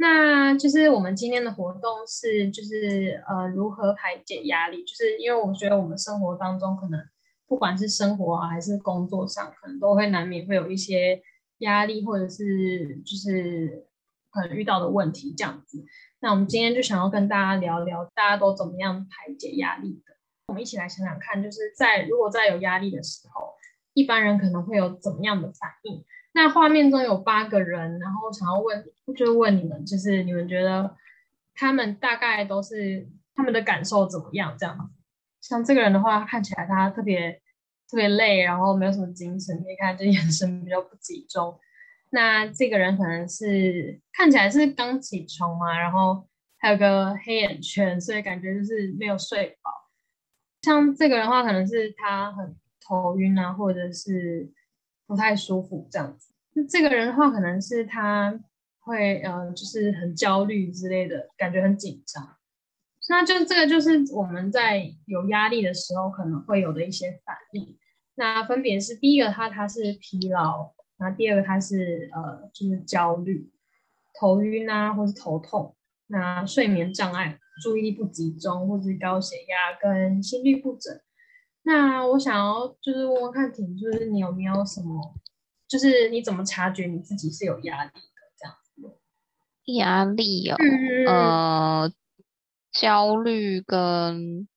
那就是我们今天的活动是，就是呃，如何排解压力？就是因为我觉得我们生活当中可能不管是生活啊，还是工作上，可能都会难免会有一些压力，或者是就是可能遇到的问题这样子。那我们今天就想要跟大家聊聊，大家都怎么样排解压力的？我们一起来想想看，就是在如果在有压力的时候，一般人可能会有怎么样的反应？那画面中有八个人，然后想要问，就问你们，就是你们觉得他们大概都是他们的感受怎么样？这样，像这个人的话，看起来他特别特别累，然后没有什么精神，可以看这眼神比较不集中。那这个人可能是看起来是刚起床嘛，然后还有个黑眼圈，所以感觉就是没有睡饱。像这个人的话，可能是他很头晕啊，或者是。不太舒服这样子，那这个人的话，可能是他会呃，就是很焦虑之类的感觉，很紧张。那就这个就是我们在有压力的时候可能会有的一些反应。那分别是第一个，他他是疲劳；那第二个，他是呃，就是焦虑、头晕啊，或是头痛；那睡眠障碍、注意力不集中，或是高血压跟心律不整。那我想要就是问问看，婷，就是你有没有什么，就是你怎么察觉你自己是有压力的这样子？压力哦，呃，焦虑跟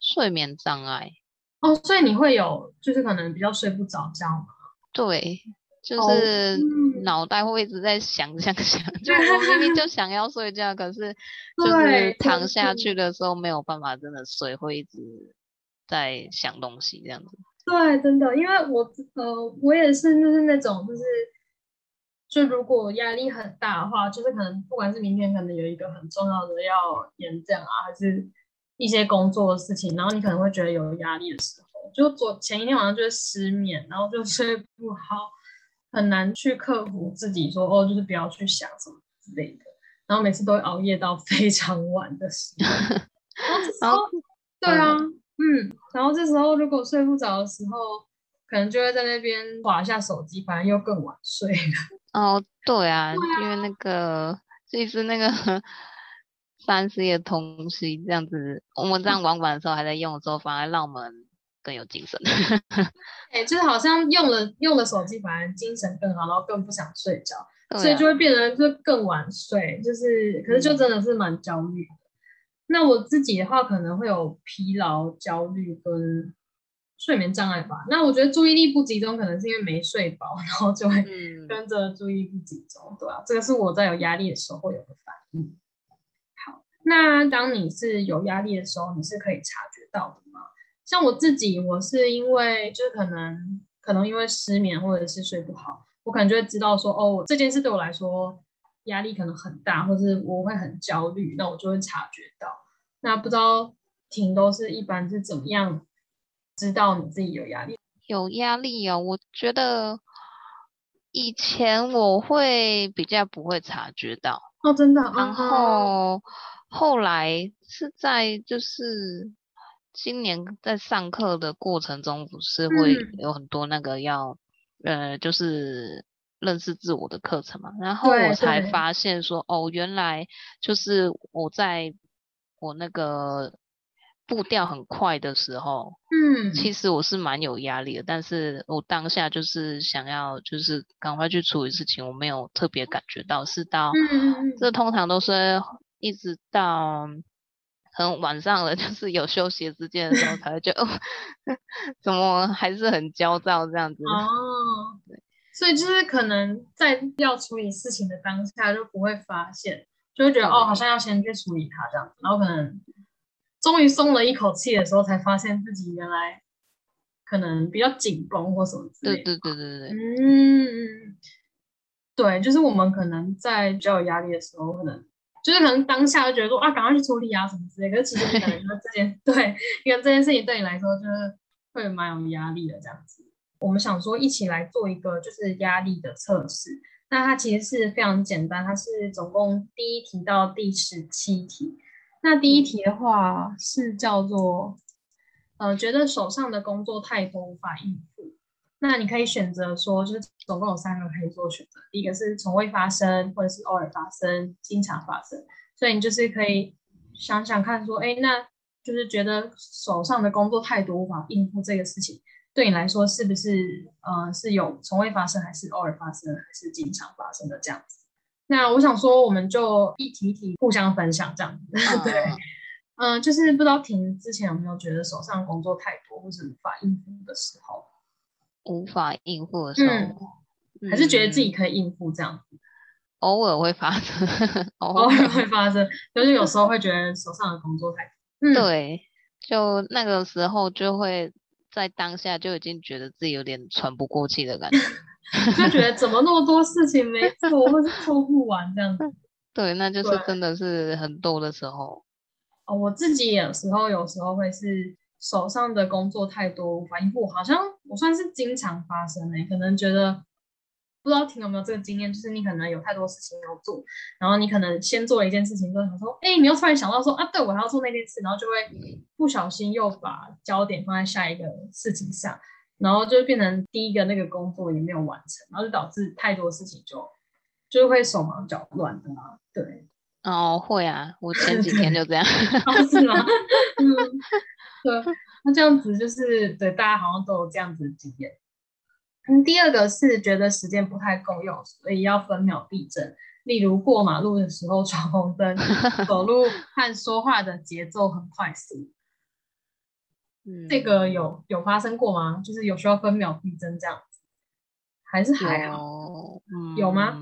睡眠障碍哦，所以你会有就是可能比较睡不着觉吗？对，就是脑袋会一直在想想想，就 我明明就想要睡觉，可是 就是躺下去的时候没有办法真的睡，会一直。在想东西这样子，对，真的，因为我呃，我也是，就是那种，就是，就如果压力很大的话，就是可能不管是明天可能有一个很重要的要演讲啊，还是一些工作的事情，然后你可能会觉得有压力的时候，就昨前一天晚上就会失眠，然后就睡不好，很难去克服自己说哦，就是不要去想什么之类的，然后每次都会熬夜到 非常晚的时候，然后对啊。嗯，然后这时候如果睡不着的时候，可能就会在那边划一下手机，反正又更晚睡了。哦，对啊，因为那个就是那个 三 C 的东西这样子，我们这样玩玩的时候还在用的时候，反而让我们更有精神。哎，就是好像用了用了手机，反而精神更好，然后更不想睡觉，所以就会变得就更晚睡。就是，可是就真的是蛮焦虑。那我自己的话，可能会有疲劳、焦虑跟睡眠障碍吧。那我觉得注意力不集中，可能是因为没睡饱，然后就会跟着注意力不集中，对吧？这个是我在有压力的时候会有的反应。好，那当你是有压力的时候，你是可以察觉到的吗？像我自己，我是因为就是可能可能因为失眠或者是睡不好，我可能就会知道说，哦，这件事对我来说。压力可能很大，或是我会很焦虑，那我就会察觉到。那不知道婷都是一般是怎么样知道你自己有压力？有压力啊，我觉得以前我会比较不会察觉到哦，真的。然后后来是在就是今年在上课的过程中，不是会有很多那个要呃，就是。认识自我的课程嘛，然后我才发现说，哦，原来就是我在我那个步调很快的时候，嗯，其实我是蛮有压力的，但是我当下就是想要就是赶快去处理事情，我没有特别感觉到，是到，这。通常都是一直到很晚上了，就是有休息时间的时候才会觉得，怎么还是很焦躁这样子哦，对。所以就是可能在要处理事情的当下就不会发现，就会觉得哦，好像要先去处理它这样子，然后可能终于松了一口气的时候，才发现自己原来可能比较紧绷或什么之类的。对对对对对。嗯，对，就是我们可能在比较有压力的时候，可能就是可能当下就觉得说啊，赶快去处理啊什么之类，可是其实可能 说这件对，因为这件事情对你来说就是会蛮有压力的这样子。我们想说一起来做一个就是压力的测试，那它其实是非常简单，它是总共第一题到第十七题。那第一题的话是叫做，呃，觉得手上的工作太多无法应付。那你可以选择说，就是总共有三个可以做选择，第一个是从未发生，或者是偶尔发生，经常发生。所以你就是可以想想看，说，哎，那就是觉得手上的工作太多，无法应付这个事情，对你来说是不是呃是有从未发生，还是偶尔发生，还是经常发生的这样子？那我想说，我们就一题一题互相分享这样子。对，嗯，就是不知道婷之前有没有觉得手上工作太多，或是无法应付的时候。无法应付的时候，还是觉得自己可以应付这样子，偶尔会发生，偶尔会发生，就是有时候会觉得手上的工作太多，对，就那个时候就会在当下就已经觉得自己有点喘不过气的感觉，就觉得怎么那么多事情没 做，或是做不完这样子，对，那就是真的是很多的时候，哦，我自己有时候有时候会是。手上的工作太多，无法应不，好像我算是经常发生诶。可能觉得不知道听有没有这个经验，就是你可能有太多事情要做，然后你可能先做了一件事情，就想说，哎，你又突然想到说，啊，对我还要做那件事，然后就会不小心又把焦点放在下一个事情上，然后就变成第一个那个工作也没有完成，然后就导致太多事情就就会手忙脚乱的嘛。对，哦，会啊，我前几天就这样，是吗？嗯。对，那这样子就是对大家好像都有这样子的经验。嗯，第二个是觉得时间不太够用，所以要分秒必争。例如过马路的时候闯红灯，走路 和说话的节奏很快速。嗯，这个有有发生过吗？就是有需要分秒必争这样子，还是还好？有吗？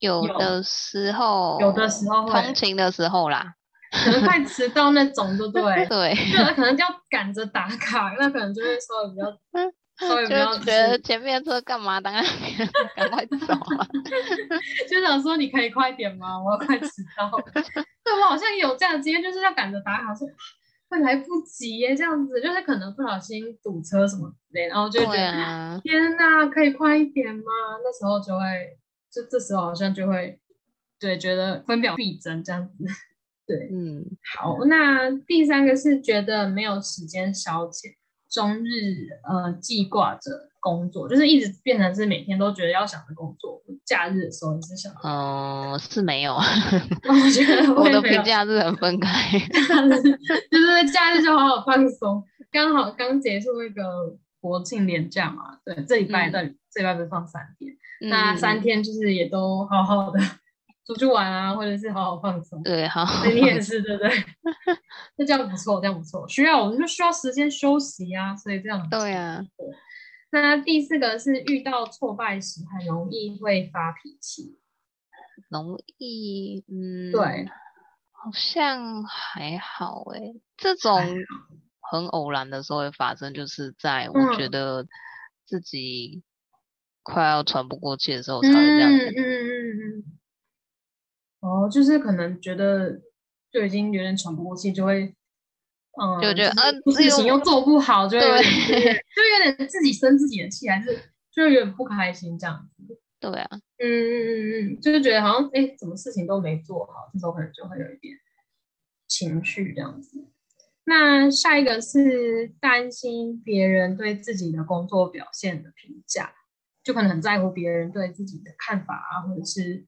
有的时候，有的时候通勤的时候啦。可能快迟到那种，对不对？对，那可能就要赶着打卡，那可能就会稍微比较，稍微比较觉得前面车干嘛？当然 赶快走啊！就想说你可以快点吗？我要快迟到。对我好像有这样经验，就是要赶着打卡，说会来不及耶，这样子就是可能不小心堵车什么之类，然后就觉得天哪，可以快一点吗？那时候就会，就这时候好像就会对觉得分秒必争这样子。对，嗯，好，那第三个是觉得没有时间消遣，终日呃记挂着工作，就是一直变成是每天都觉得要想着工作，假日的时候你是想。哦，是没有，我觉得我的平假日很分开，就是假日就好好放松，刚好刚结束那个国庆连假嘛，对，这礼拜的这礼拜不是放三天，那三天就是也都好好的。出去玩啊，或者是好好放松。对，好，你也是，对不对？那这样不错，这样不错。需要，我们就需要时间休息啊，所以这样。对啊。那第四个是遇到挫败时很容易会发脾气。容易，嗯，对，好像还好哎。这种很偶然的时候会发生，就是在我觉得自己快要喘不过气的时候才会这样。嗯嗯嗯嗯。哦，就是可能觉得就已经有点喘不过气，就会，嗯，就觉得嗯，事情又做不好，就会就有点自己生自己的气，还是就有点不开心这样子。对啊，嗯嗯嗯嗯，就是觉得好像哎，什么事情都没做好，这时候可能就会有一点情绪这样子。那下一个是担心别人对自己的工作表现的评价，就可能很在乎别人对自己的看法啊，或者是。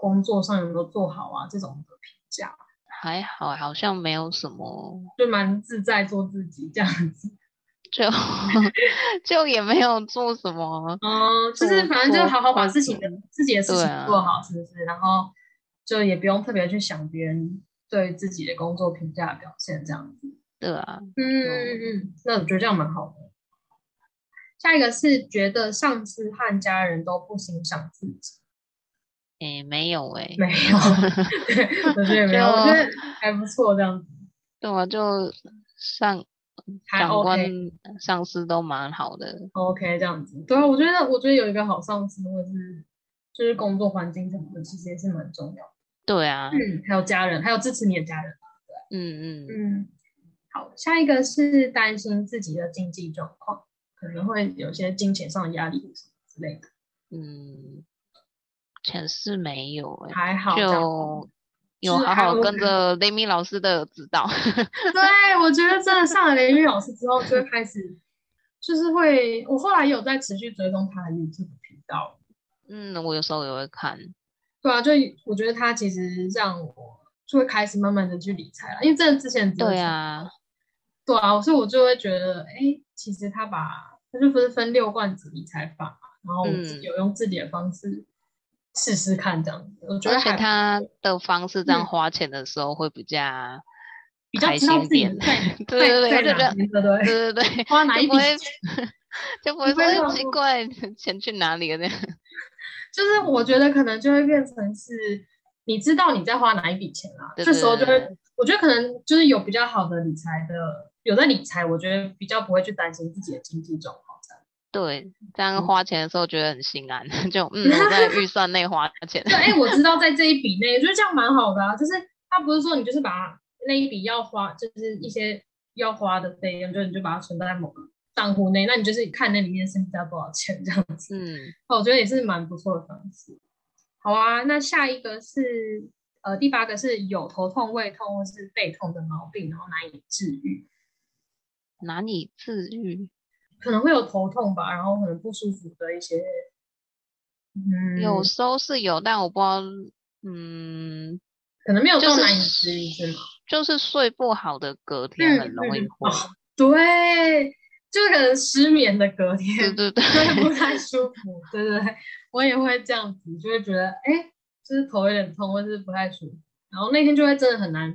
工作上有没有做好啊？这种的评价还好，好像没有什么，就蛮自在做自己这样子，就 就也没有做什么，嗯，就是反正就好好把自己的自己的事情做好，是不是？然后就也不用特别去想别人对自己的工作评价表现这样子，对啊，嗯嗯嗯，那我觉得这样蛮好的。下一个是觉得上司和家人都不欣赏自己。哎，没有哎，没有，我觉得没有，我觉得还不错这样子。对啊，就上长官、上司都蛮好的。OK，这样子。对啊，我觉得，我觉得有一个好上司，或者是就是工作环境什么的，其实也是蛮重要的。对啊，嗯，还有家人，还有支持你的家人。对，嗯嗯嗯。好，下一个是担心自己的经济状况，可能会有些金钱上的压力什么之类的。嗯。前世没有哎，还好，就有好好跟着雷米老师的指导。对，我觉得真的上了雷米老师之后，就会开始就是会，我后来有在持续追踪他的 YouTube 频道。嗯，我有时候也会看。对啊，就我觉得他其实让我就会开始慢慢的去理财了，因为真的之前对啊，对啊，所以我就会觉得，哎，其实他把他就不是分六罐子理财法嘛，然后有用自己的方式试试看这样子。我觉得他的方式这样花钱的时候会比较。比较知道自己在 对对对，对对对对对，花哪一笔 就 不会说奇怪钱去哪里了那样。就是我觉得可能就会变成是，你知道你在花哪一笔钱啊，这时候就会，我觉得可能就是有比较好的理财的，有在理财，我觉得比较不会去担心自己的经济状况。对，这样花钱的时候觉得很心安，就嗯我在预算内花钱。对，哎，我知道在这一笔内，我觉得这样蛮好的啊，就是他不是说你就是把。那一笔要花，就是一些要花的费用，就你就把它存在某个账户内，那你就是看那里面剩下多少钱这样子。嗯，我觉得也是蛮不错的方式。好啊，那下一个是呃第八个是有头痛、胃痛或是背痛的毛病，然后难以治愈。难以治愈，可能会有头痛吧，然后可能不舒服的一些。嗯，有时候是有，但我不知道，嗯。可能没有到难以治愈是吗？就是睡不好的隔天很容易会，对，就可能失眠的隔天，对对对，不太 舒服，对对对，我也会这样子，就会觉得哎，就是头有点痛，或是不太舒服，然后那天就会真的很难，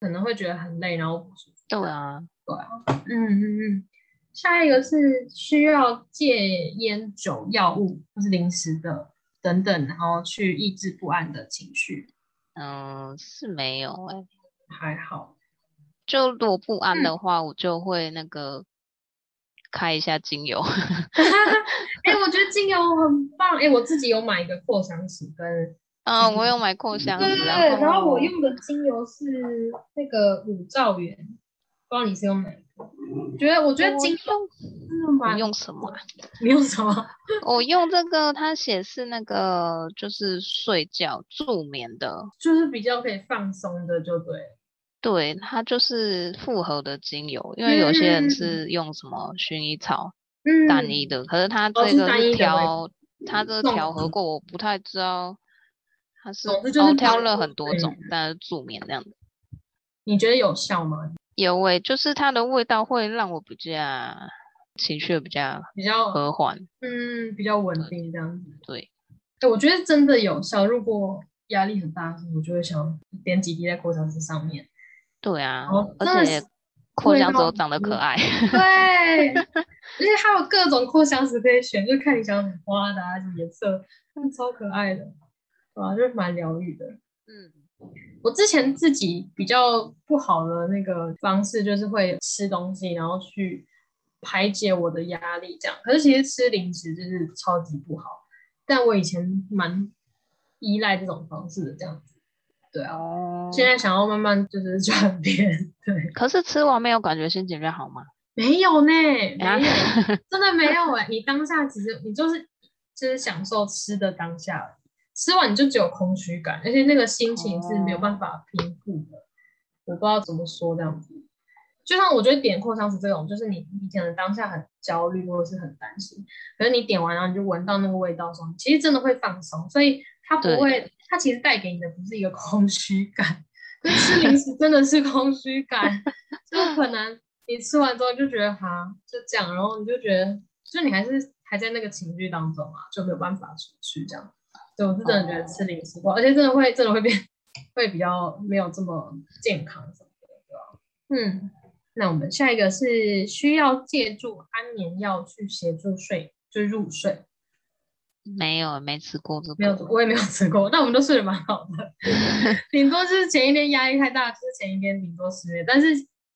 可能会觉得很累，然后不舒服。对啊，对啊，嗯嗯嗯。下一个是需要戒烟、酒、药物或是零食的等等，然后去抑制不安的情绪。嗯，是没有哎，还好。就如果不安的话，我就会那个开一下精油。哎，我觉得精油很棒。哎，我自己有买一个扩香石跟，嗯，我有买扩香石。对对对，然后我用的精油是那个五兆元，不知道你是用哪？觉得我觉得精油，你用什么？你用什么？我用这个，它写是那个就是睡觉助眠的，就是比较可以放松的，就对。对，它就是复合的精油，因为有些人是用什么薰衣草单一的，可是它这个调，它这个调和过，我不太知道它是哦挑了很多种，但是助眠这样的。你觉得有效吗？有味，就是它的味道会让我比较情绪比较比较和缓，嗯，比较稳定这样子。对，对，我觉得真的有效。如果压力很大的时候，我就会想点几滴在扩香石上面。对啊，而且扩香石长得可爱。对，而且还有各种扩香石可以选，就看你想什么花的啊，什么颜色，超可爱的，对啊？就是蛮疗愈的。嗯。我之前自己比较不好的那个方式，就是会吃东西，然后去排解我的压力，这样。可是其实吃零食就是超级不好。但我以前蛮依赖这种方式的，这样子。对啊。现在想要慢慢就是 转变。对。可是吃完没有感觉心情变好吗？没有呢，没有，真的没有哎。你当下其实你就是就是享受吃的当下。吃完你就只有空虚感，而且那个心情是没有办法平复的。我不知道怎么说这样子，就像我觉得点扩香石这种，就是你你可能当下很焦虑或者是很担心，可是你点完然后你就闻到那个味道的时候，其实真的会放松。所以它不会，它其实带给你的不是一个空虚感，吃零食真的是空虚感，就可能你吃完之后就觉得哈就这样，然后你就觉得就你还是还在那个情绪当中啊，就没有办法出去这样。对，我是真的觉得吃零食不好，而且真的会真的会变，会比较没有这么健康什么的，对吧？嗯，那我们下一个是需要借助安眠药去协助睡，就入睡。没有，没吃过这个。没有，我也没有吃过。那我们都睡得蛮好的，顶多就是前一天压力太大，就是前一天顶多失眠，但是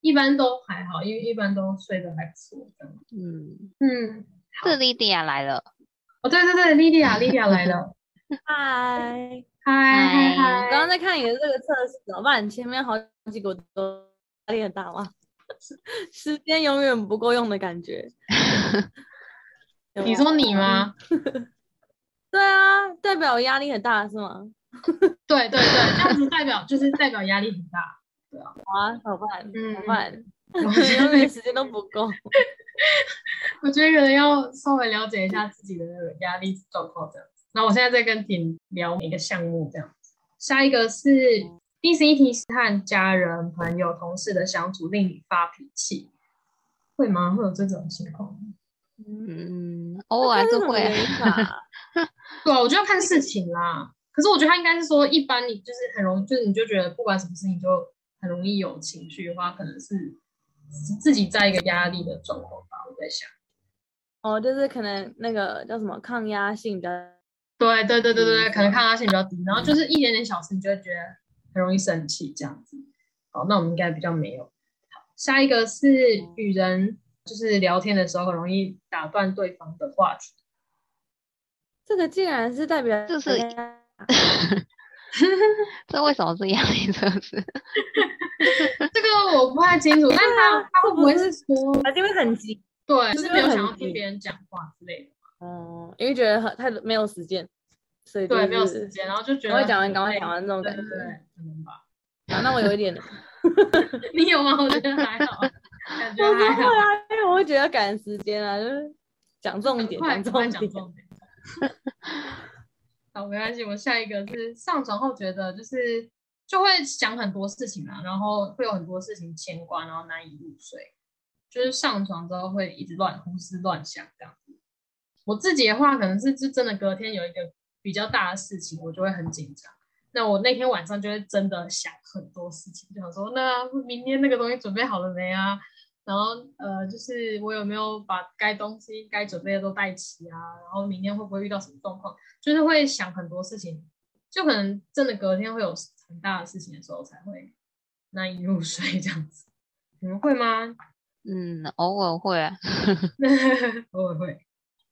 一般都还好，因为一般都睡得还不错。嗯嗯，是莉迪亚来了。哦，对对对，莉迪亚，莉迪亚来了。嗨 嗨嗨！刚刚在看你的这个测试，怎么办？前面好几个都压力很大吗？时间永远不够用的感觉。你说你吗？对啊，代表压力很大是吗？对对对，这样子代表就是代表压力很大。对啊，好啊，怎么办？怎么办？永远时间都不够。我觉得可能要稍微了解一下自己的那个压力状况这样子。那我现在在跟婷聊每个项目这样子。下一个是第十一题是和家人、朋友、同事的相处令你发脾气，会吗？会有这种情况吗？嗯，偶尔还是会啊。没 法对啊，我就要看事情啦。可是我觉得他应该是说，一般你就是很容易，就是你就觉得不管什么事情就很容易有情绪的话，可能是自己在一个压力的状况吧。我在想，哦，就是可能那个叫什么抗压性比较，对对对对对，嗯可能抗压性比较低，然后就是一点点小事，你就会觉得很容易生气这样子。好，那我们应该比较没有。好，下一个是与人就是聊天的时候很容易打断对方的话题。这个竟然是代表就是 这为什么是压力测试？这个我不太清楚，但他他会不会是说，他，就会很急，对，就是没有想要听急别人讲话之类的。哦，因为觉得很太没有时间，所以对，就是没有时间，然后就觉得赶快讲完，赶快讲完那种感觉。对对对，可能吧。啊，那我有一点，你有吗？我觉得还好，感觉还好。会啊，因为我会觉得赶时间啊，就是讲重点，快讲重点。快讲重点。好，没关系。我下一个是上床后觉得就是就会想很多事情嘛，然后会有很多事情牵挂，然后难以入睡。就是上床之后会一直乱胡思乱想这样子。我自己的话，可能是就真的隔天有一个比较大的事情，我就会很紧张。那我那天晚上就会真的想很多事情，就想说，那明天那个东西准备好了没啊？然后呃，就是我有没有把该东西该准备的都带齐啊？然后明天会不会遇到什么状况？就是会想很多事情，就可能真的隔天会有很大的事情的时候才会难以入睡这样子。你们会吗？嗯，偶尔会啊，偶尔会，哦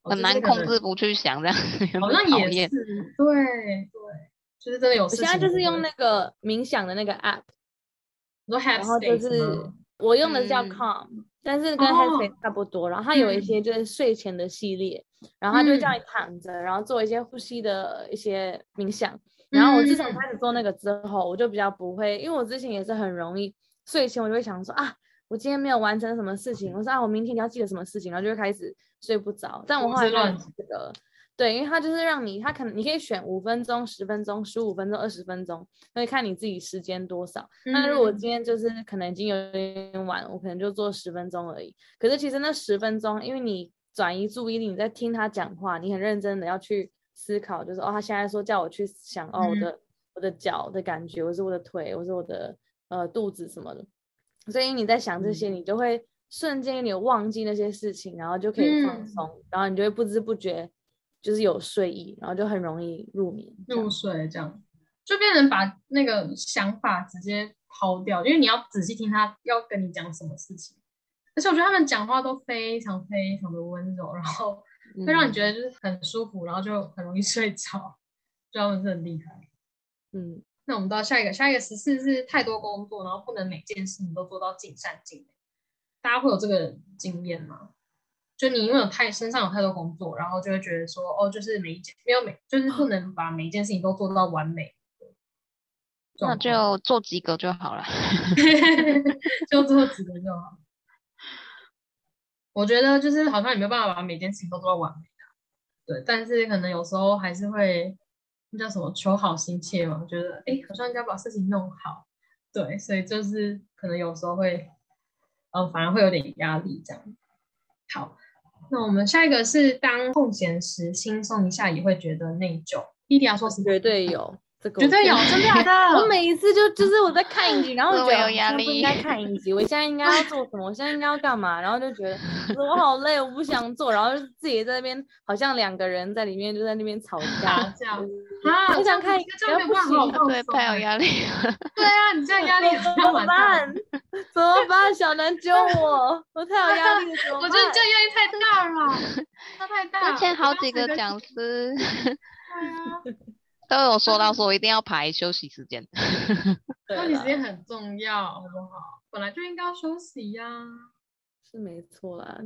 很难控制不去想，这样有好像也是，对对，就是真的有我。现在就是用那个冥想的那个 app，然后就是我用的是叫嗯 Calm，、但是跟哦 Headspace 差不多。然后它有一嗯些就是睡前的系列，然后它就会叫嗯你躺着，然后做一些呼吸的一些冥想。然后我自从嗯开始做那个之后，我就比较不会，因为我之前也是很容易睡前我就会想说啊，我今天没有完成什么事情，我说啊，我明天要记得什么事情，然后就会开始睡不着。但我后来乱现这个。对，因为它就是让你，它可能你可以选五分钟、十分钟、十五分钟、二十分钟，所以看你自己时间多少。那如果嗯今天就是可能已经有点晚，我可能就做十分钟而已。可是其实那十分钟，因为你转移注意力，你在听他讲话，你很认真的要去思考，就是哦，他现在说叫我去想哦，我嗯的我的脚的感觉，我是我的腿，我是我的呃肚子什么的。所以你在想这些，嗯你就会瞬间你忘记那些事情，然后就可以放嗯松，然后你就会不知不觉就是有睡意，然后就很容易入眠。入睡这样，就变成把那个想法直接抛掉，因为你要仔细听他要跟你讲什么事情。而且我觉得他们讲话都非常非常的温柔，然后会让你觉得，就是很舒服，然后就很容易睡着，就他们是很厉害。嗯，那我们到下一个，下一个十四是太多工作，然后不能每件事情都做到尽善尽美。大家会有这个经验吗？就你因为有太身上有太多工作，然后就会觉得说，哦，就是每一件没有每，就是不能把每一件事情都做到完美。那就做几个就好了。就做几个就好。我觉得就是好像也没有办法把每件事情都做到完美啊，对，但是可能有时候还是会那叫什么求好心切嘛，觉得哎，诶好像应该把事情弄好，对，所以就是可能有时候会，呃，反而会有点压力这样。好，那我们下一个是当空闲时轻松一下也会觉得内疚。弟弟要说是？绝对有这个，绝对有，真的假的？我每一次就就是我在看影集，然后我觉得有压力我现在不应该看影集，我现在应该要做什么？我现在应该要干嘛？然后就觉得我好累，我不想做，然后就自己在那边好像两个人在里面就在那边吵架，打架就是啊，我想看这样没有办法好好放对，太有欸压力了。对啊，你这样压力 怎么办。？怎么办？小南救我！我太有压力了？我觉得你这样压力太大了，他太大了。之前好几个讲，讲师对啊，都有说到说一定要排休息时间。对休息时间很重要，好不好？本来就应该要休息呀。是没错啦，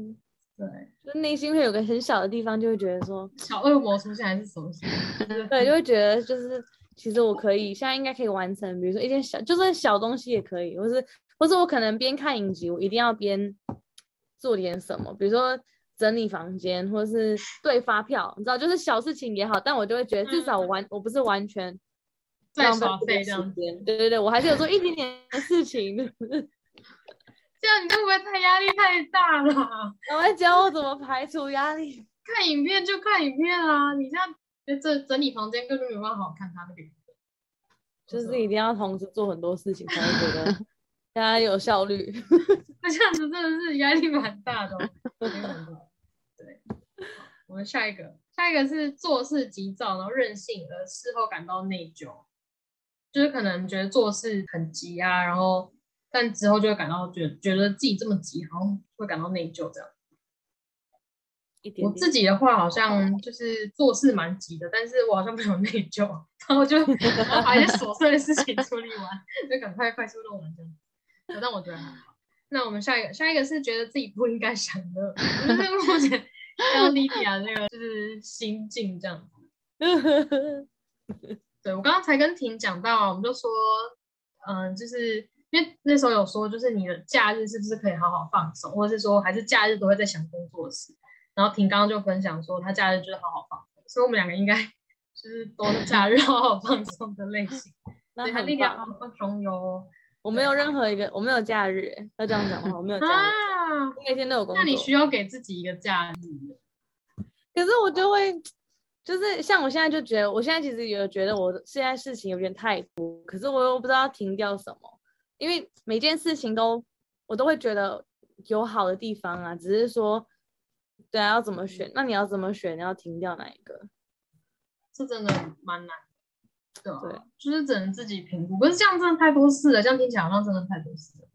对，就内心会有个很小的地方，就会觉得说，小恶魔出现还是什么事？对，就会觉得就是其实我可以，现在应该可以完成，比如说一件小，就算小东西也可以，或是或是我可能边看影集，我一定要边做点什么，比如说整理房间，或者是 对发票，你知道，就是小事情也好，但我就会觉得至少我完，我不是完全在浪费这个时间。对对对，我还是有做一点点的事情。这样你会不会太压力太大了？我在教我怎么排除压力。看影片就看影片啊，你这样就这整理房间根本没有办法好看他那个影片。就是一定要同时做很多事情，才会觉得大家有效率。那这样子真的是压力蛮大的、哦，对，我们下一个，下一个是做事急躁，然后任性，而事后感到内疚，就是可能觉得做事很急啊，然后但之后就会感到觉得觉得自己这么急，好像会感到内疚这样。一点点我自己的话，好像就是做事蛮急的，但是我好像没有内疚，然后就然 后把一些琐碎的事情处理完，就赶快快速弄完这样。呃但我觉得还好。那我们下一个，下一个是觉得自己不应该想的，就是目前刚莉迪亚那个就是心境这样子。对我刚刚才跟婷讲到，我们就说，嗯、就是因为那时候有说，就是你的假日是不是可以好好放松，或者是说还是假日都会在想工作事。然后婷刚刚就分享说，她假日就是好好放松，所以我们两个应该就是都是假日好好放松的类型。那对，她很莉迪亚好。好放松哟。我没有任何一个，我没有假日欸，要这样讲话？我没有假日，啊，我每天都有工作。那你需要给自己一个假日。可是我就会，就是像我现在就觉得，我现在其实有觉得我现在事情有点太多，可是我又不知道要停掉什么，因为每件事情都我都会觉得有好的地方啊，只是说，对啊，要怎么选？那你要怎么选？你要停掉哪一个？是真的蛮难的，对啊，对就是只能自己评估。可是这样真的太多事了，这样听起来好像真的太多事了。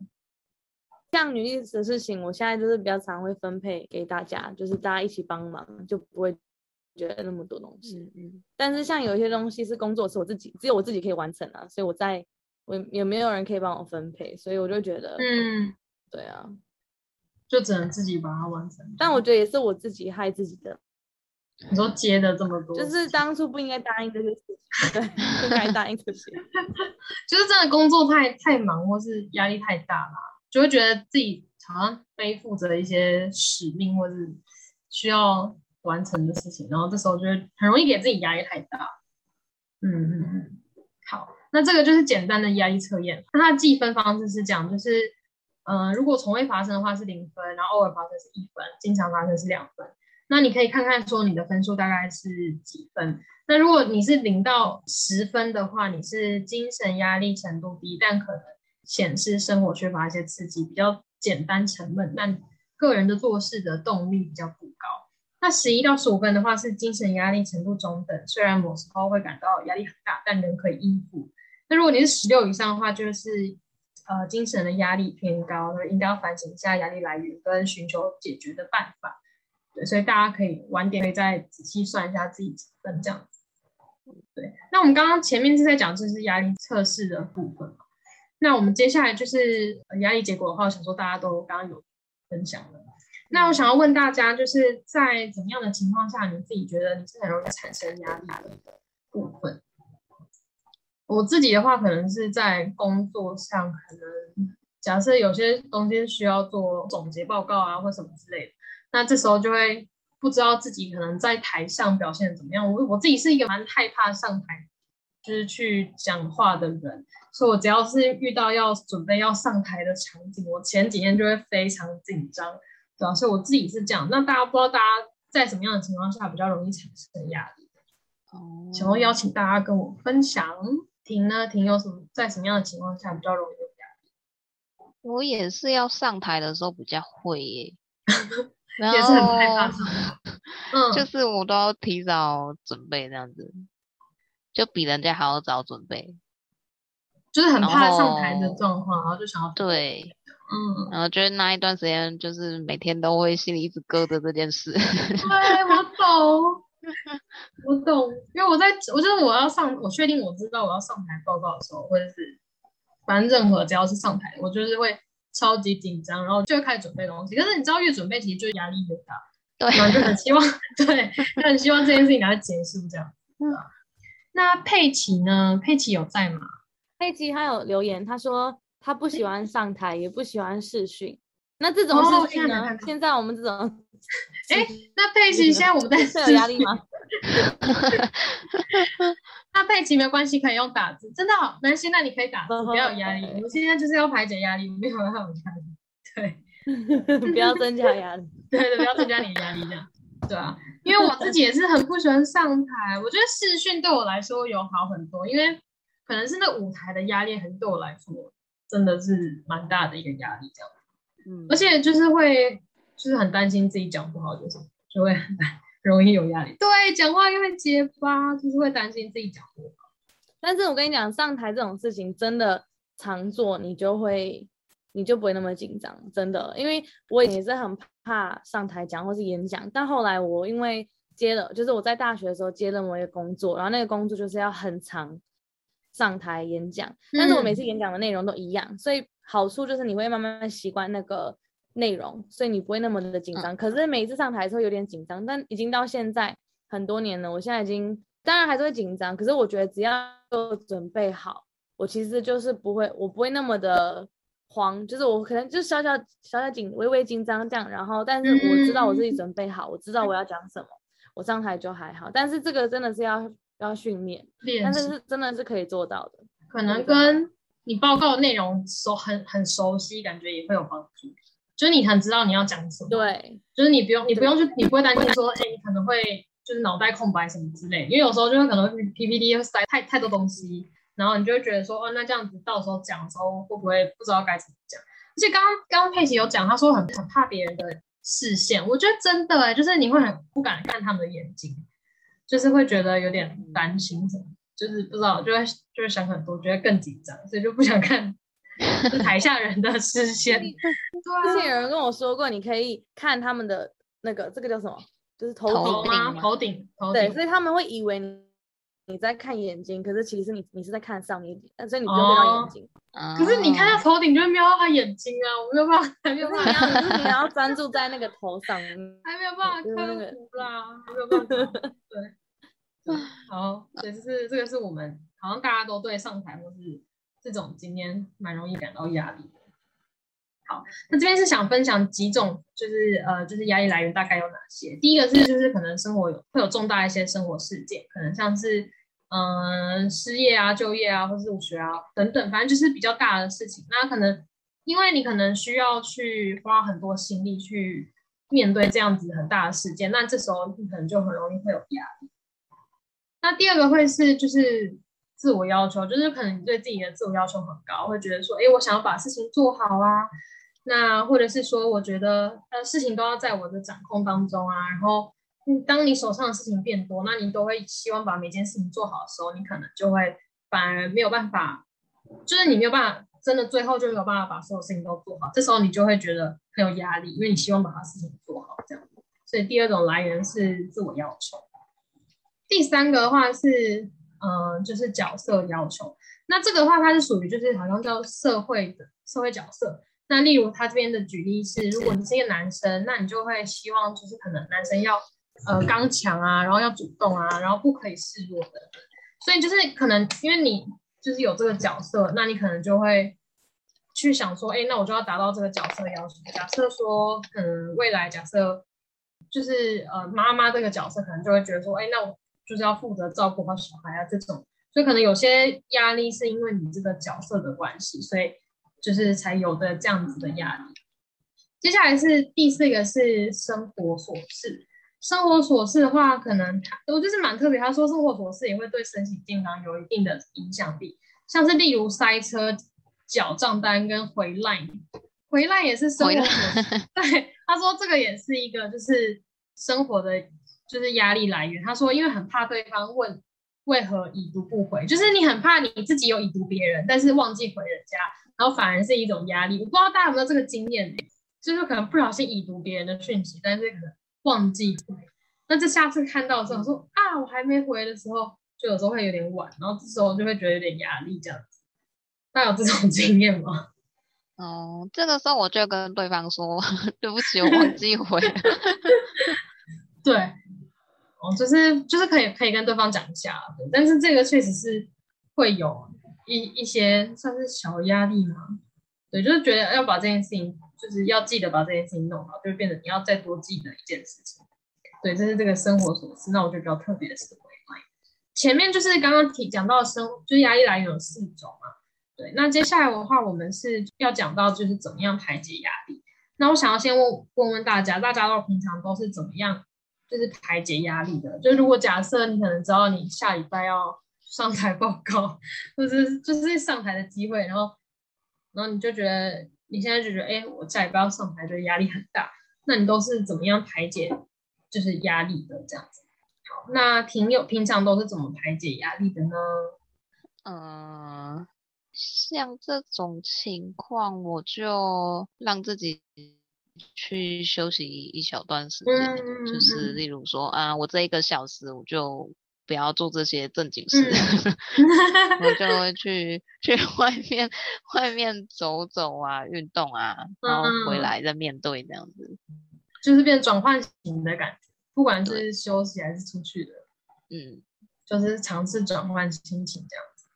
像女力的事情，我现在就是比较常会分配给大家，就是大家一起帮忙，就不会觉得那么多东西。嗯嗯，但是像有一些东西是工作是我自己，只有我自己可以完成啊，所以我在我也没有人可以帮我分配，所以我就觉得，嗯，对啊，就只能自己把它完成。但我觉得也是我自己害自己的，你说接的这么多，就是当初不应该答应这些事情，对，不该答应这些。就是真的工作太太忙，或是压力太大了，就会觉得自己好像背负着一些使命，或是需要完成的事情，然后这时候就会很容易给自己压力太大。嗯嗯嗯，好，那这个就是简单的压力测验。那它的计分方式是这样，就是嗯、呃如果从未发生的话是零分，然后偶尔发生是一分，经常发生是两分。那你可以看看说你的分数大概是几分。那如果你是零到十分的话，你是精神压力程度低，但可能显示生活缺乏一些刺激，比较简单沉闷，但个人的做事的动力比较不高。那十一到十五分的话是精神压力程度中等，虽然某时候会感到压力很大，但仍可以应付。那如果你是十六以上的话，就是呃精神的压力偏高，那应该要反省一下压力来源跟寻求解决的办法。所以大家可以晚点可以再仔细算一下自己成分这样子。对，那我们刚刚前面是在讲这是压力测试的部分嘛？那我们接下来就是呃压力结果的话，我想说大家都刚刚有分享了。那我想要问大家，就是在怎么样的情况下，你自己觉得你是很容易产生压力的部分？我自己的话，可能是在工作上，可能假设有些东西需要做总结报告啊，或什么之类的，那这时候就会不知道自己可能在台上表现怎么样。我我自己是一个蛮害怕上台就是去讲话的人，所以我只要是遇到要准备要上台的场景，我前几天就会非常紧张，对吧、所以我自己是这样。那大家不知道大家在什么样的情况下比较容易产生压力？哦，想要邀请大家跟我分享。婷呢？婷有什么在什么样的情况下比较容易有压力？我也是要上台的时候比较会耶，然也是很害怕。嗯，就是我都要提早准备这样子，就比人家还要早准备。就是很怕上台的状况，然后就想要对，嗯，然后觉得那一段时间就是每天都会心里一直搁着这件事。对我懂，我懂，因为我在，我就是我要上，我确定我知道我要上台报告的时候，或者是反正任何只要是上台，我就是会超级紧张，然后就会开始准备东西。可是你知道，越准备其实就压力越大，对，然后就很希望，对，就很希望这件事情赶快结束这样。对啊那佩奇呢？佩奇有在吗？佩奇他有留言，他说他不喜欢上台，也不喜欢试训。那这种事情呢？现在我们这种 哎，那佩奇现在我们在试有压力吗？那佩奇没有关系，可以用打字，真的好。那现在你可以打字，嗯 不要有压力。我们现在就是要排解压力，没有要有压力。对 不要增加压力。对对，不要增加你的压力，这样对啊。因为我自己也是很不喜欢上台，我觉得视讯对我来说有好很多，因为可能是那舞台的压力，还是对我来说真的是蛮大的一个压力，这样。嗯而且就是会，就是很担心自己讲不好，就是就会很容易有压力。对，讲话又会结巴，就是会担心自己讲不好。但是我跟你讲，上台这种事情真的常做，你就会，你就不会那么紧张，真的。因为我也是很怕上台讲或是演讲，但后来我因为接了，就是我在大学的时候接了某一个工作，然后那个工作就是要很长上台演讲，但是我每次嗯演讲的内容都一样，所以好处就是你会慢慢习惯那个内容，所以你不会那么的紧张。可是每一次上台的时候有点紧张，但已经到现在很多年了，我现在已经当然还是会紧张，可是我觉得只要准备好，我其实就是不会，我不会那么的慌，就是我可能就小小小小紧，微微紧张这样，然后但是我知道我自己准备好，我知道我要讲什么，我上台就还好。但是这个真的是要要训练，练但是是真的是可以做到的。可能跟你报告内容熟很很熟悉，感觉也会有帮助。就是你很知道你要讲什么，，对，就是你不用你不用去，你不会担心说，哎、你可能会就是脑袋空白什么之类，因为有时候就会可能会 PPT 会塞太太多东西，然后你就会觉得说，哦，那这样子到时候讲的时候会不会不知道该怎么讲？而且刚刚刚刚佩奇有讲，他说很很怕别人的视线，我觉得真的哎，就是你会很不敢看他们的眼睛，就是会觉得有点担心什么，就是不知道就会就会想很多，觉得更紧张，所以就不想看就是台下人的视线。对之前啊，有人跟我说过，你可以看他们的那个这个叫什么，就是头头顶头吗？头顶，头对，所以他们会以为你你在看眼睛，可是其实你你是在看上面一点，但所以你不用对到哦眼睛。可是你看哦他头顶就会瞄到他眼睛啊，我没有办法，还没有办法，你要，可是你要专注 在那个头上。还没有办法就是那个克服啦，没有办法。对，对好，所以这是这个是我们好像大家都对上台或是这种经验蛮容易感到压力。好，那这边是想分享几种，就是呃，就是压力来源大概有哪些？第一个是就是可能生活有会有重大一些生活事件，可能像是嗯、失业啊、就业啊，或是入学啊等等，反正就是比较大的事情。那可能因为你可能需要去花很多心力去面对这样子很大的事件，那这时候你可能就很容易会有压力。那第二个会是就是自我要求，就是可能你对自己的自我要求很高，会觉得说，哎，我想要把事情做好啊，那或者是说，我觉得呃事情都要在我的掌控当中啊，然后，当你手上的事情变多，那你都会希望把每件事情做好的时候，你可能就会反而没有办法，就是你没有办法，真的最后就没有办法把所有事情都做好，这时候你就会觉得很有压力，因为你希望把它事情做好这样。所以第二种来源是自我要求，第三个的话是、呃就是角色要求。那这个的话，它是属于就是好像叫社会的社会角色。那例如他这边的举例是，如果你是一个男生，那你就会希望就是可能男生要呃刚强啊，然后要主动啊，然后不可以示弱的。所以就是可能因为你就是有这个角色，那你可能就会去想说，哎，那我就要达到这个角色要求。假设说，嗯未来假设就是呃妈妈这个角色，可能就会觉得说，哎，那我就是要负责照顾好小孩啊这种。所以可能有些压力是因为你这个角色的关系，所以就是才有的这样子的压力。接下来是第四个是生活琐事。生活琐事的话，可能它我就是蛮特别。他说生活琐事也会对身体健康有一定的影响力，像是例如塞车、缴账单跟回来，回来也是生活琐事。对，他说这个也是一个就是生活的，就是压力来源。他说因为很怕对方问为何已读不回，就是你很怕你自己有已读别人，但是忘记回人家，然后反而是一种压力。我不知道大家有没有这个经验呢？就是可能不小心已读别人的讯息，但是可能忘记回。那这下次看到的时候说啊，我还没回的时候，就有时候会有点晚，然后这时候就会觉得有点压力这样子。大家有这种经验吗？哦，这个时候我就跟对方说，对不起，我忘记回了。对，哦，就是就是可以可以跟对方讲一下，但是这个确实是会有一一些算是小压力嘛，对，就是觉得要把这件事情，就是要记得把这件事情弄好，就变得你要再多记得一件事情。对，这是这个生活琐事。那我觉得比较特别的是，前面就是刚刚提讲到生，就是压力来源有四种嘛。对，那接下来的话，我们是要讲到就是怎么样排解压力。那我想要先问问问大家，大家都平常都是怎么样，就是排解压力的？就如果假设你可能知道你下礼拜要上台报告，或者就是上台的机会，然后。然后你就觉得你现在就觉得，哎，我下礼拜要上台，就压力很大。那你都是怎么样排解就是压力的这样子？好，那平友平常都是怎么排解压力的呢？嗯，像这种情况，我就让自己去休息一小段时间，就是例如说，啊，我这一个小时我就。不要做这些正经事，我就会去去外面外面走走啊，运动啊，然后回来再面对这样子，就是变转换型的感觉，不管是休息还是出去的，嗯，就是尝试转换心情这样子。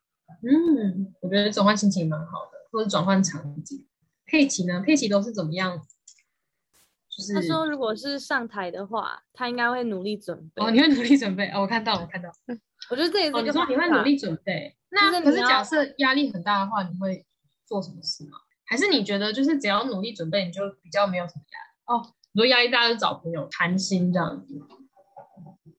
嗯，我觉得转换心情蛮好的，或者转换场景。佩奇呢？佩奇都是怎么样？他说：“如果是上台的话，他应该会努力准备。哦，你会努力准备哦，我看到，我看到。我觉得这也是你说你会努力准备。那可是假设压力很大的话，你会做什么事吗？还是你觉得就是只要努力准备，你就比较没有什么压力？哦，如果压力大就找朋友谈心这样子，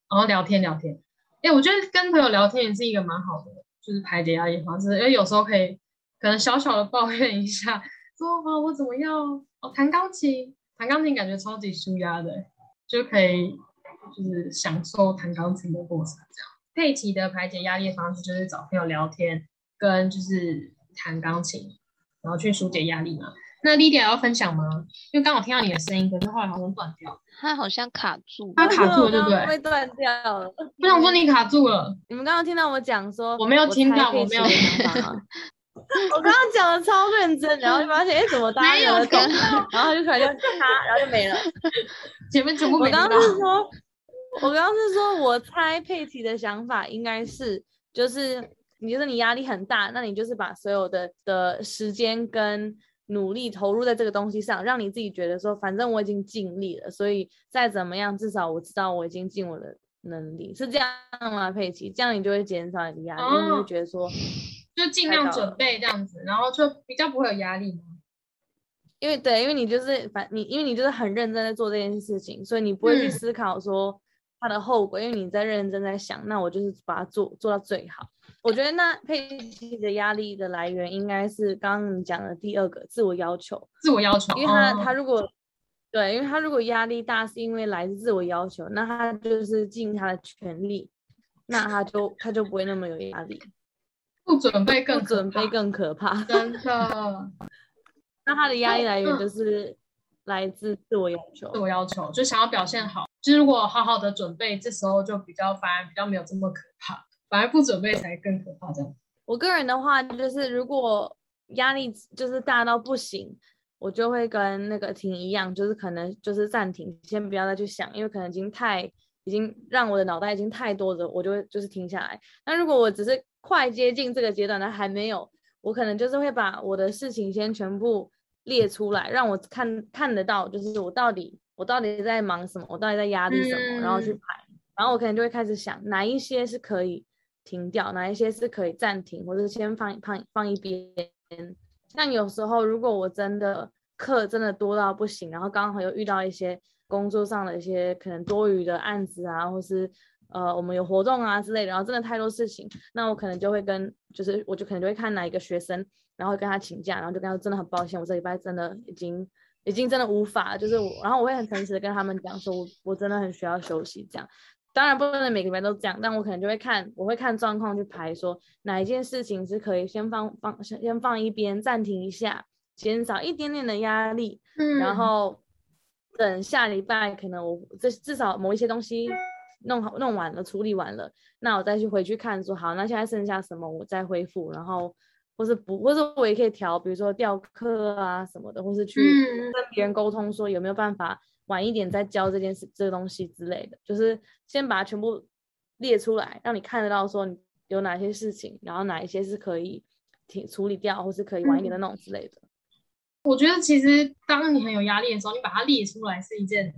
然后聊天聊天。哎，我觉得跟朋友聊天也是一个蛮好的，就是排解压力方式。因为有时候可以可能小小的抱怨一下，说啊我怎么样？哦，弹钢琴。”弹钢琴感觉超级舒压的，就可以就是享受弹钢琴的过程。这样，佩奇的排解压力的方式就是找朋友聊天，跟就是弹钢琴，然后去疏解压力嘛。那 Lydia 要分享吗？因为刚好听到你的声音，可是后来好像断掉。它好像卡住，它卡住了，对不对？被断掉了。我想说你卡住了。你们刚刚听到我讲说，我没有听到，我没有。我刚刚讲的超认真，然后就发现，哎，怎么大家没有懂？然后就突然就他，然后就没了。前面全部没我刚刚是说，我刚刚是说，我猜佩奇的想法应该是，就是你觉得你压力很大，那你就是把所有的的时间跟努力投入在这个东西上，让你自己觉得说，反正我已经尽力了，所以再怎么样，至少我知道我已经尽我的能力，是这样吗？佩奇，这样你就会减少你的压力，因为你会觉得说。就尽量准备这样子，然后就比较不会有压力因为对，因为你就是反你，因为你就是很认真在做这件事情，所以你不会去思考说它的后果，因为你在认真在想，那我就是把它做做到最好。我觉得那佩奇的压力的来源应该是刚刚你讲的第二个自我要求，自我要求，因为他他如果对，因为他如果压力大是因为来自自我要求，那他就是尽他的全力，那他就他就不会那么有压力。不准备更准备更可怕，真的。那他的压力来源就是来自自我要求，自我要求就想要表现好。就是如果好好的准备，这时候就比较反而比较没有这么可怕，反而不准备才更可怕。这样。我个人的话就是，如果压力就是大到不行，我就会跟那个婷一样，就是可能就是暂停，先不要再去想，因为可能已经太已经让我的脑袋已经太多的，我就会就是停下来。那如果我只是快接近这个阶段的还没有，我可能就是会把我的事情先全部列出来，让我看看得到，就是我到底我到底在忙什么，我到底在压力什么，然后去排，然后我可能就会开始想哪一些是可以停掉，哪一些是可以暂停，或者先放放放一边。像有时候如果我真的课真的多到不行，然后刚好又遇到一些工作上的一些可能多余的案子啊，或是。呃，我们有活动啊之类的，然后真的太多事情，那我可能就会跟，就是我就可能就会看哪一个学生，然后跟他请假，然后就跟他真的很抱歉，我这礼拜真的已经已经真的无法，就是我，然后我会很诚实的跟他们讲说，我我真的很需要休息这样，当然不能每个礼拜都这样，但我可能就会看，我会看状况去排，说哪一件事情是可以先放放先先放一边，暂停一下，减少一点点的压力，嗯，然后等下礼拜可能我这至少某一些东西。弄好弄完了，处理完了，那我再去回去看，说好，那现在剩下什么，我再恢复，然后或是不，或者我也可以调，比如说调课啊什么的，或是去跟别人沟通，说有没有办法晚一点再教这件事、这个东西之类的，就是先把它全部列出来，让你看得到说有哪些事情，然后哪一些是可以停处理掉，或是可以晚一点再弄之类的。我觉得其实当你很有压力的时候，你把它列出来是一件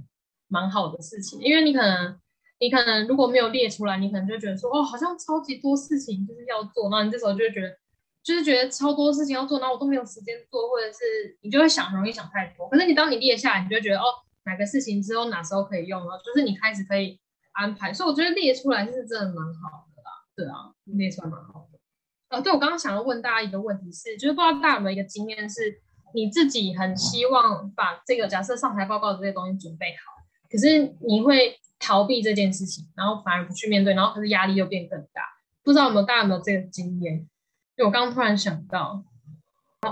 蛮好的事情，因为你可能你可能如果没有列出来，你可能就觉得说哦，好像超级多事情就是要做，那你这时候就觉得就是觉得超多事情要做，然后我都没有时间做，或者是你就会想容易想太多。可是你当你列下来，你就觉得哦，哪个事情之后哪时候可以用了，就是你开始可以安排。所以我觉得列出来是真的蛮好的啦，对啊，列出来蛮好的。呃，对我刚刚想要问大家一个问题是，就是不知道大家有没有一个经验是。你自己很希望把这个假设上台报告的这些东西准备好，可是你会逃避这件事情，然后反而不去面对，然后可是压力又变更大。不知道有没有大家有没有这个经验？就我刚刚突然想到，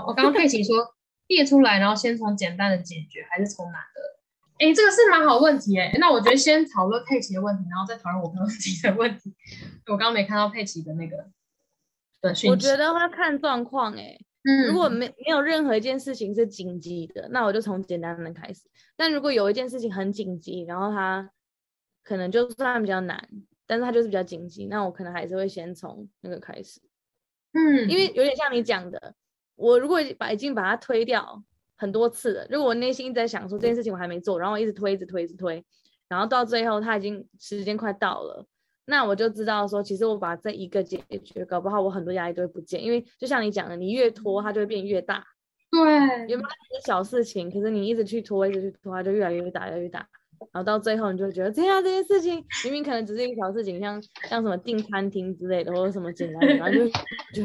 我刚刚佩奇说列出来，然后先从简单的解决，还是从难的？哎，这个是蛮好问题哎。那我觉得先讨论佩奇的问题，然后再讨论我刚刚自己的问题。我刚刚没看到佩奇的那个的讯。我觉得要看状况哎。如果没没有任何一件事情是紧急的，那我就从简单的开始。但如果有一件事情很紧急，然后它可能就算比较难，但是它就是比较紧急，那我可能还是会先从那个开始。嗯，因为有点像你讲的，我如果把已经把它推掉很多次了，如果我内心一直在想说这件事情我还没做，然后我一直推，一直推，一直推，然后到最后它已经时间快到了。那我就知道说，其实我把这一个解决，搞不好我很多压力都会不见，因为就像你讲的，你越拖它就会变越大。对，原本是小事情，可是你一直去拖，一直去拖，它就越来越大，越来越大。然后到最后，你就觉得天啊这件事情明明可能只是一个小事情，像像什么订餐厅之类的，或者什么简单的，然后就就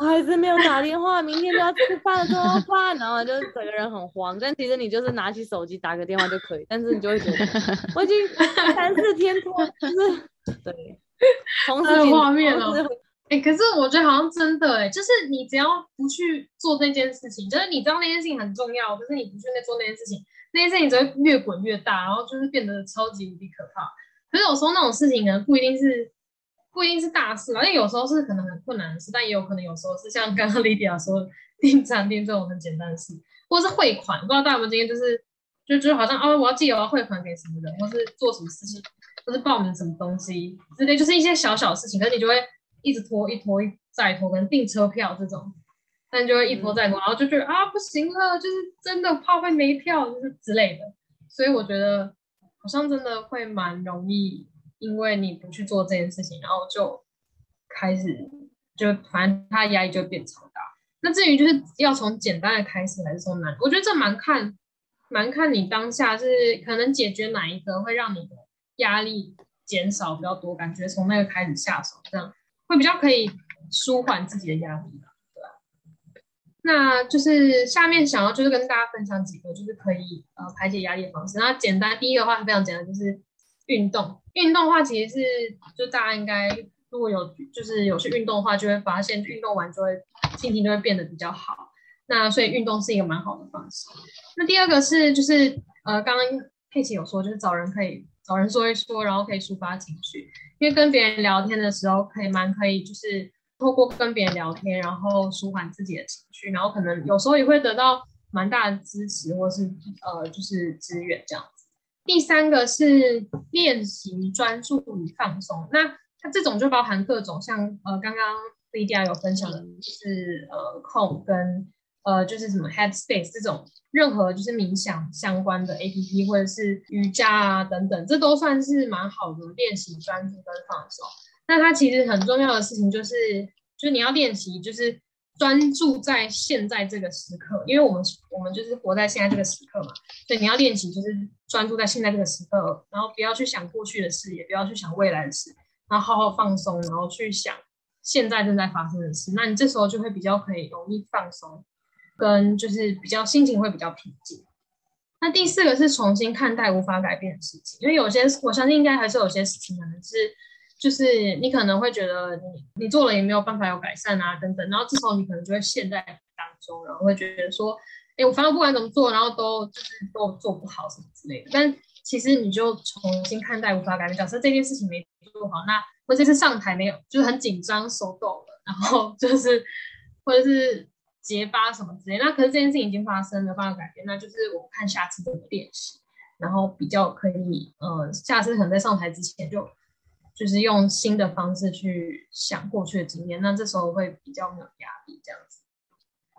我还是没有打电话，明天就要吃饭了，怎么办？然后就整个人很慌。但其实你就是拿起手机打个电话就可以，但是你就会觉得 我已经三四天拖，就是对，同时画面了。哎，可是我觉得好像真的哎，就是你只要不去做那件事情，就是你知道那件事情很重要，可是你不去那做那件事情。那件事情只会越滚越大，然后就是变得超级无敌可怕。可是有时候那种事情可能不一定是不一定是大事，而且有时候是可能很困难的事，但也有可能有时候是像刚刚 Lydia 说订餐厅这种很简单的事，或者是汇款。不知道大家有没有经验，就是就就好像哦，我要记得我要汇款给什么人，或是做什么事情，或是报名什么东西之类，就是一些小小事情，可是你就会一直拖，一拖一再拖，可能订车票这种。但就会一拖再拖，然后就觉得啊不行了，就是真的怕会没票，就是之类的。所以我觉得好像真的会蛮容易，因为你不去做这件事情，然后就开始就反正他压力就变超大。那至于就是要从简单的开始还是从难，我觉得这蛮看蛮看你当下是可能解决哪一个会让你的压力减少比较多，感觉从那个开始下手，这样会比较可以舒缓自己的压力。那就是下面想要就是跟大家分享几个就是可以呃排解压力的方式。那简单第一个话非常简单，就是运动。运动的话其实是就大家应该如果有就是有去运动的话，就会发现运动完就会心情就会变得比较好。那所以运动是一个蛮好的方式。那第二个是就是呃刚刚佩奇有说就是找人可以找人说一说，然后可以抒发情绪，因为跟别人聊天的时候可以蛮可以就是。透过跟别人聊天，然后舒缓自己的情绪，然后可能有时候也会得到蛮大的支持，或是呃，就是支援这样子。第三个是练习专注与放松，那它这种就包含各种像呃，刚刚 Lydia 有分享的，就是呃 Cal 跟呃，就是什么 Headspace 这种任何就是冥想相关的 APP，或者是瑜伽啊等等，这都算是蛮好的练习专注跟放松。那它其实很重要的事情就是，就是你要练习，就是专注在现在这个时刻，因为我们我们就是活在现在这个时刻嘛，所以你要练习，就是专注在现在这个时刻，然后不要去想过去的事，也不要去想未来的事，然后好好放松，然后去想现在正在发生的事，那你这时候就会比较可以容易放松，跟就是比较心情会比较平静。那第四个是重新看待无法改变的事情，因为有些我相信应该还是有些事情可能是。就是你可能会觉得你你做了也没有办法有改善啊等等，然后这时候你可能就会陷在当中，然后会觉得说，哎，我反正不管怎么做，然后都就是都做不好什么之类的。但其实你就重新看待无法改变，假设这件事情没做好，那或者是上台没有，就是很紧张手抖了，然后就是 或者是结巴什么之类，那可是这件事情已经发生，没有办法改变，那就是我看下次怎么练习，然后比较可以，呃，下次可能在上台之前就。就是用新的方式去想过去的经验，那这时候会比较没有压力这样子。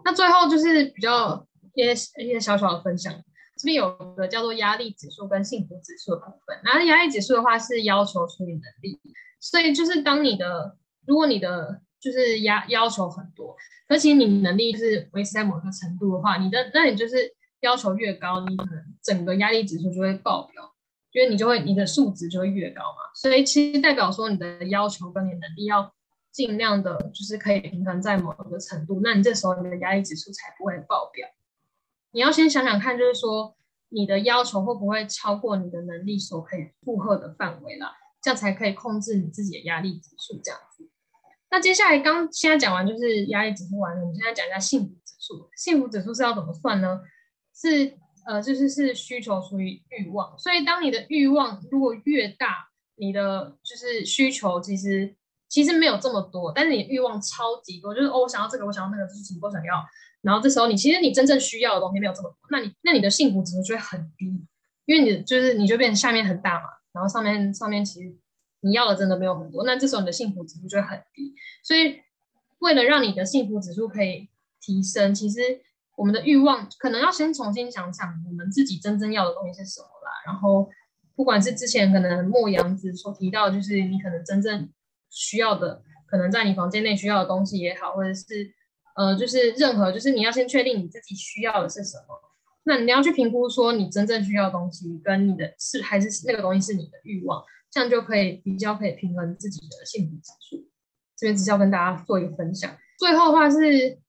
那最后就是比较一些一些小小的分享。这边有个叫做压力指数跟幸福指数的部分。那压力指数的话是要求处理能力，所以就是当你的如果你的就是压要求很多，而且你能力是维持在某个程度的话，你的那你就是要求越高，你可能整个压力指数就会爆表，因为你就会你的数值就会越高嘛。所以其实代表说你的要求跟你能力要尽量的，就是可以平衡在某一个程度，那你这时候你的压力指数才不会爆表。你要先想想看，就是说你的要求会不会超过你的能力所可以负荷的范围了，这样才可以控制你自己的压力指数。这样子。那接下来刚现在讲完就是压力指数完了，我们现在讲一下幸福指数。幸福指数是要怎么算呢？是呃，就是是需求除以欲望。所以当你的欲望如果越大，你的就是需求其实其实没有这么多，但是你欲望超级多，就是哦，我想要这个，我想要那个，就是什么都想要。然后这时候你其实你真正需要的东西没有这么多，那你那你的幸福指数就会很低，因为你就是你就变成下面很大嘛，然后上面上面其实你要的真的没有很多，那这时候你的幸福指数就会很低。所以为了让你的幸福指数可以提升，其实我们的欲望可能要先重新想想我们自己真正要的东西是什么啦。然后不管是之前可能莫阳子所提到，就是你可能真正需要的，可能在你房间内需要的东西也好，或者是。呃，就是任何，就是你要先确定你自己需要的是什么，那你要去评估说你真正需要的东西跟你的是还是那个东西是你的欲望，这样就可以比较可以平衡自己的幸福指数。这边只是要跟大家做一个分享。最后的话是，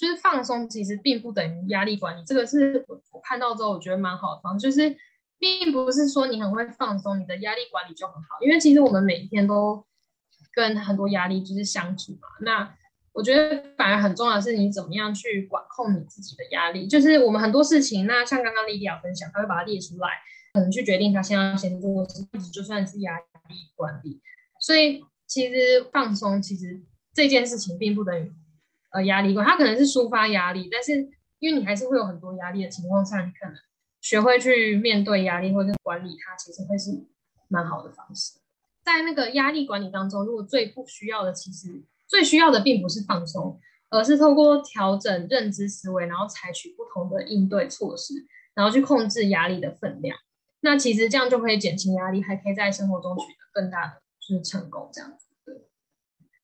就是放松其实并不等于压力管理，这个是我我看到之后我觉得蛮好的方，就是并不是说你很会放松，你的压力管理就很好，因为其实我们每一天都跟很多压力就是相处嘛，那。我觉得反而很重要的是你怎么样去管控你自己的压力，就是我们很多事情，那像刚刚莉莉亚分享，他会把它列出来，可能去决定他现在要先做什么，就算是压力管理。所以其实放松，其实这件事情并不等于呃压力管，它可能是抒发压力，但是因为你还是会有很多压力的情况下，你可能学会去面对压力或者管理它，其实会是蛮好的方式。在那个压力管理当中，如果最不需要的，其实。最需要的并不是放松，而是透过调整认知思维，然后采取不同的应对措施，然后去控制压力的分量。那其实这样就可以减轻压力，还可以在生活中取得更大的就是成功。这样子。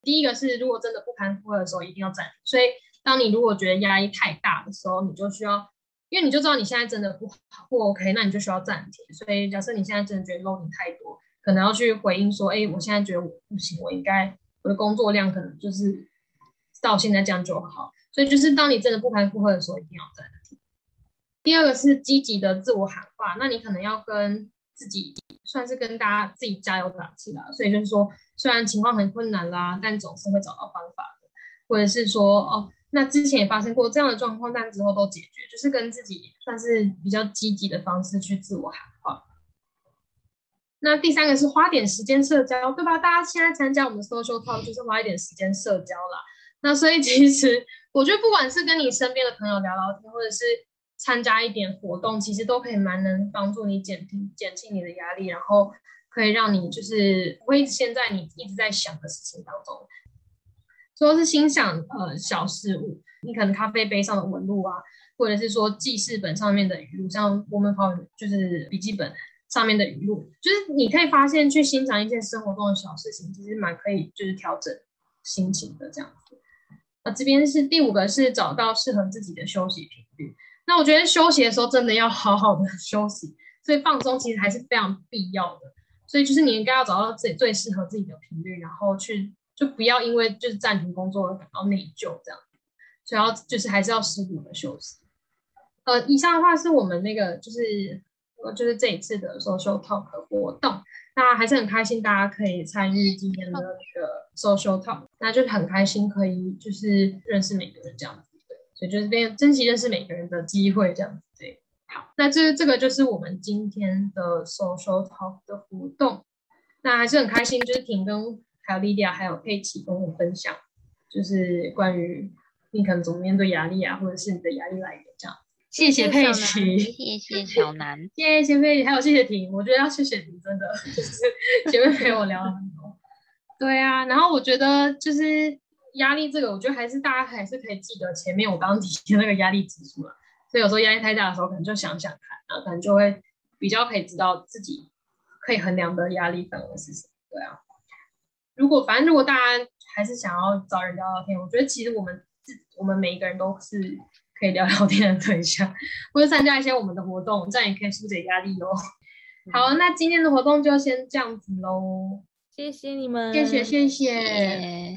第一个是，如果真的不堪负荷的时候，一定要暂停。所以，当你如果觉得压力太大的时候，你就需要，因为你就知道你现在真的不不 OK，那你就需要暂停。所以，假设你现在真的觉得 loading 太多，可能要去回应说，哎，我现在觉得我不行，我应该。我的工作量可能就是到现在这样就好，所以就是当你真的不堪负荷的时候，一定要暂停。第二个是积极的自我喊话，那你可能要跟自己算是跟大家自己加油打气啦。所以就是说，虽然情况很困难啦，但总是会找到方法的，或者是说，哦，那之前也发生过这样的状况，但之后都解决，就是跟自己算是比较积极的方式去自我喊话。那第三个是花点时间社交，对吧？大家现在参加我们 social talk 就是花一点时间社交啦。那所以其实我觉得，不管是跟你身边的朋友聊聊天，或者是参加一点活动，其实都可以蛮能帮助你减轻减轻你的压力，然后可以让你就是不会现在你一直在想的事情当中。说是心想呃小事物，你可能咖啡杯上的纹路啊，或者是说记事本上面的语录，像我们跑就是笔记本。上面的语录，就是你可以发现去欣赏一些生活中的小事情，其实蛮可以就是调整心情的这样子。啊，这边是第五个是找到适合自己的休息频率。那我觉得休息的时候真的要好好的 休息，所以放松其实还是非常必要的。所以就是你应该要找到自己最适合自己的频率，然后去就不要因为就是暂停工作而感到内疚这样。所以要就是还是要适度的休息。呃，以上的话是我们那个就是呃。就是这一次的 social talk 活动，那还是很开心，大家可以参与今天的那个 social talk，那就很开心可以就是认识每个人这样，所以就是变珍惜认识每个人的机会这样子，对。好，那这这个就是我们今天的 social talk 的活动，那还是很开心，就是婷跟还有莉莉亚还有佩奇跟我分享，就是关于你可能怎么面对压力啊，或者是你的压力来源这样。谢谢佩奇，谢谢小南，谢谢佩奇，还有谢谢婷，我觉得要谢谢你，真的就是 前面陪我聊了很多。对啊，然后我觉得就是压力这个，我觉得还是大家还是可以记得前面我刚刚提的那个压力指数了。所以有时候压力太大的时候，可能就想想看，然后可能就会比较可以知道自己可以衡量的压力范围是什么。对啊，如果反正如果大家还是想要找人聊聊天，我觉得其实我们自我们每一个人都是可以聊聊天的对象，或者参加一些我们的活动，这样也可以疏解压力哦。好，那今天的活动就先这样子喽，谢谢你们，谢谢。谢谢